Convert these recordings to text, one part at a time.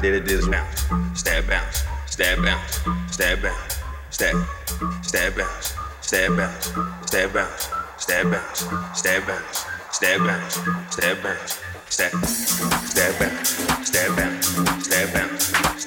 did it, did is bounce. Stab bounce, stab bounce, stab bounce, stab, stab bounce, stab bounce, stab bounce, stab bounce, stab bounce, stab bounce, stab bounce, stab, bounce, stab bounce, stab bounce, stab bounce.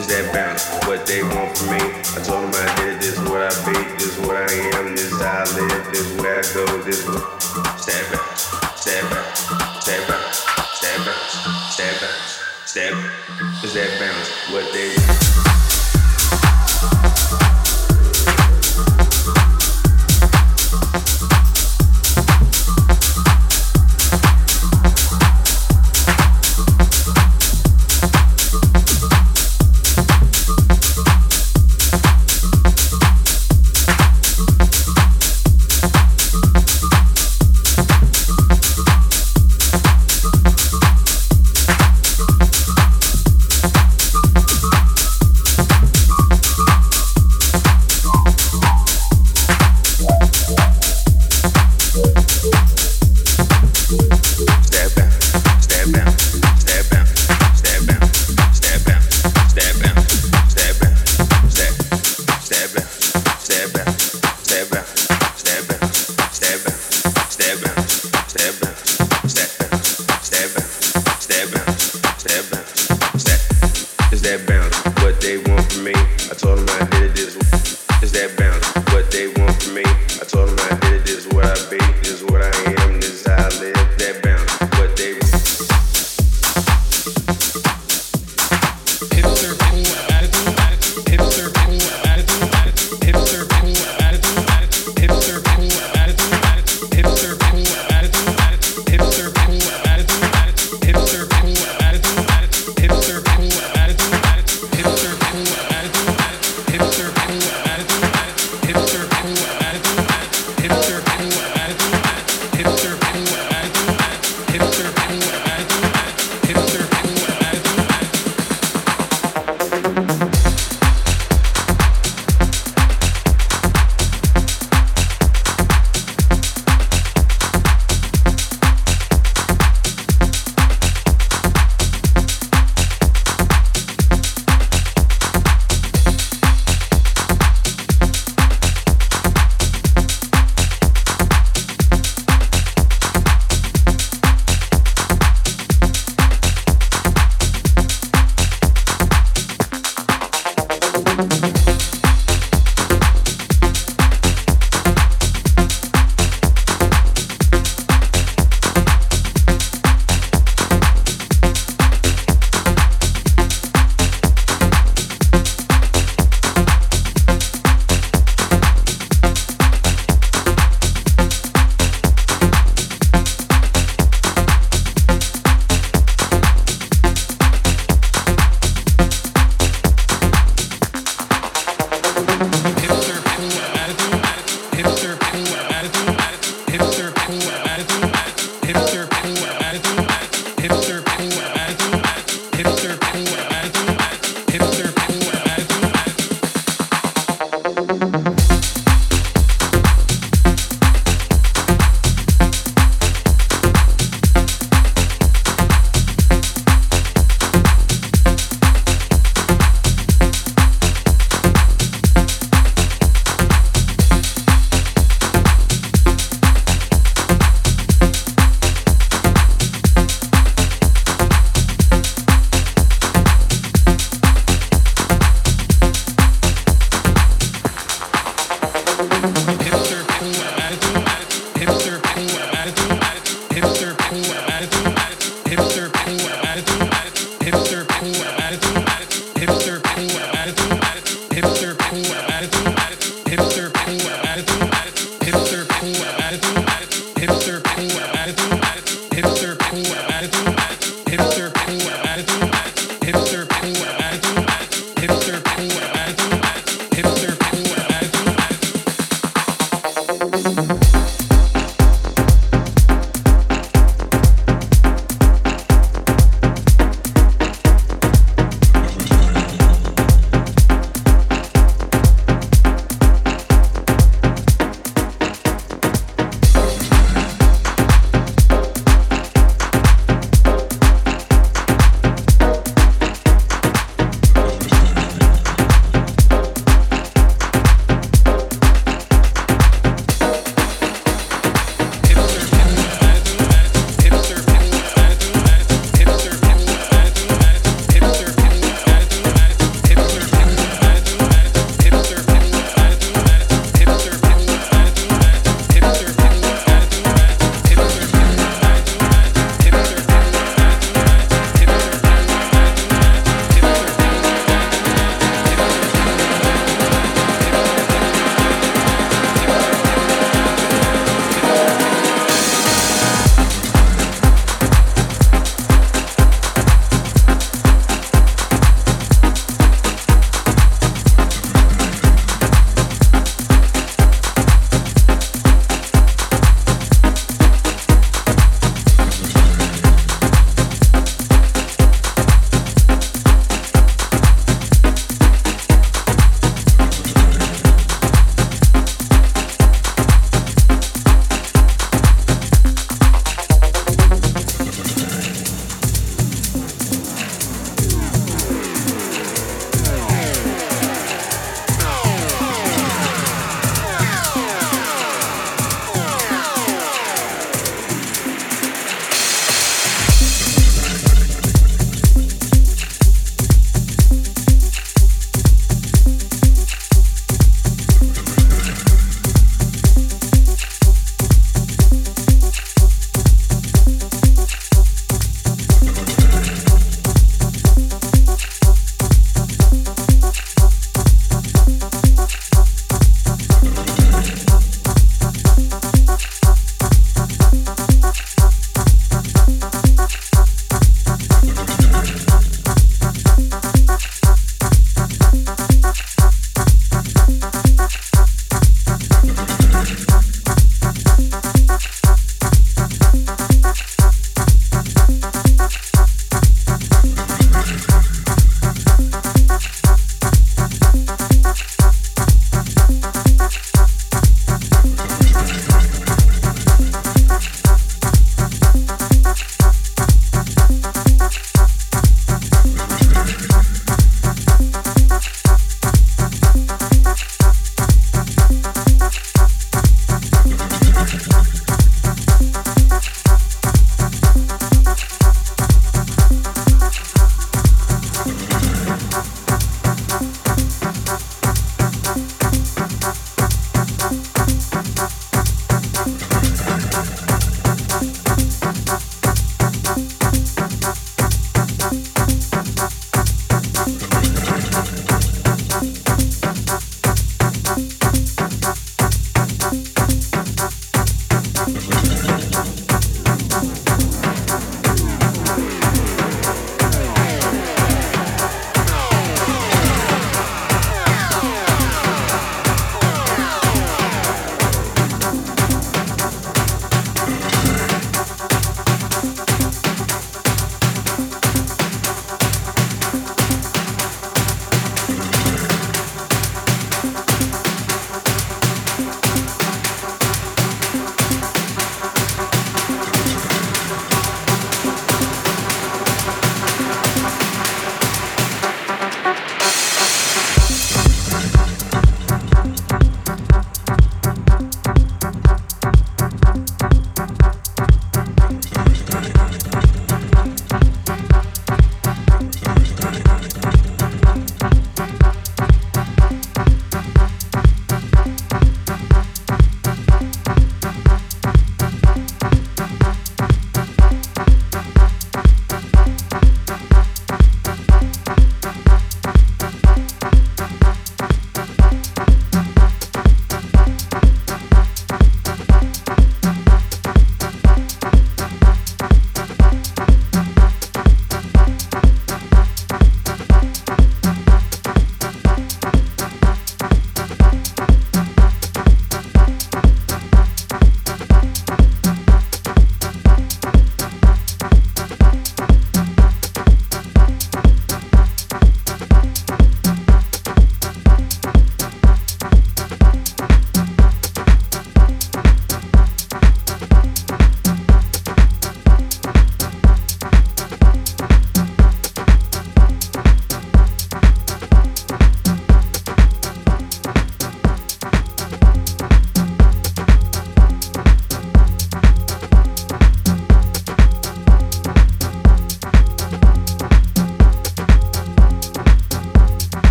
Is that bounce, what they want from me. I told them I did this, what I be, this what I am, this how I live, this where I go, this what. Step back, step back, step back, step back, step back, step. Is that bounce, what they want.